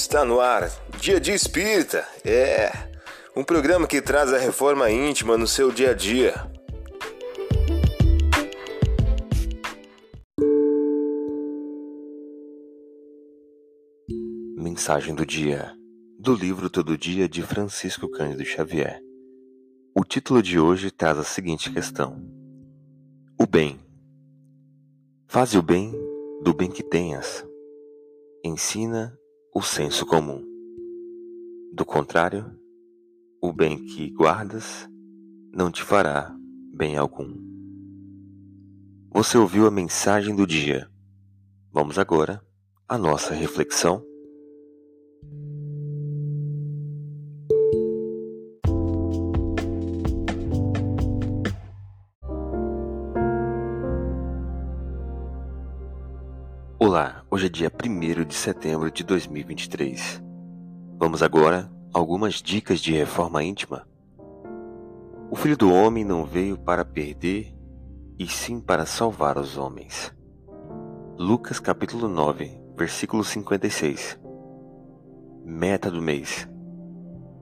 Está no ar, Dia de Espírita. É um programa que traz a reforma íntima no seu dia a dia. Mensagem do dia do livro Todo Dia de Francisco Cândido Xavier. O título de hoje traz a seguinte questão: O bem. Faze o bem do bem que tenhas. Ensina o senso comum. Do contrário, o bem que guardas não te fará bem algum. Você ouviu a mensagem do dia. Vamos agora à nossa reflexão. Olá, hoje é dia 1 de setembro de 2023. Vamos agora a algumas dicas de reforma íntima. O Filho do Homem não veio para perder, e sim para salvar os homens. Lucas capítulo 9, versículo 56. Meta do mês: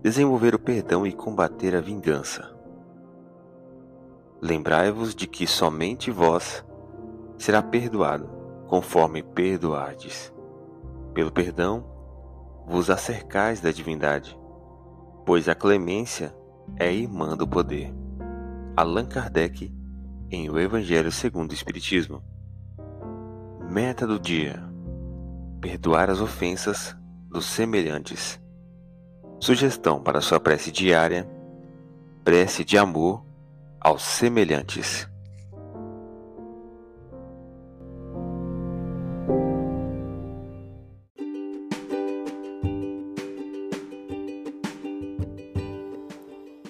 desenvolver o perdão e combater a vingança. Lembrai-vos de que somente vós será perdoado conforme perdoardes. Pelo perdão, vos acercais da divindade, pois a clemência é irmã do poder. Allan Kardec, em O Evangelho segundo o Espiritismo. Meta do dia: perdoar as ofensas dos semelhantes. Sugestão para sua prece diária: prece de amor aos semelhantes.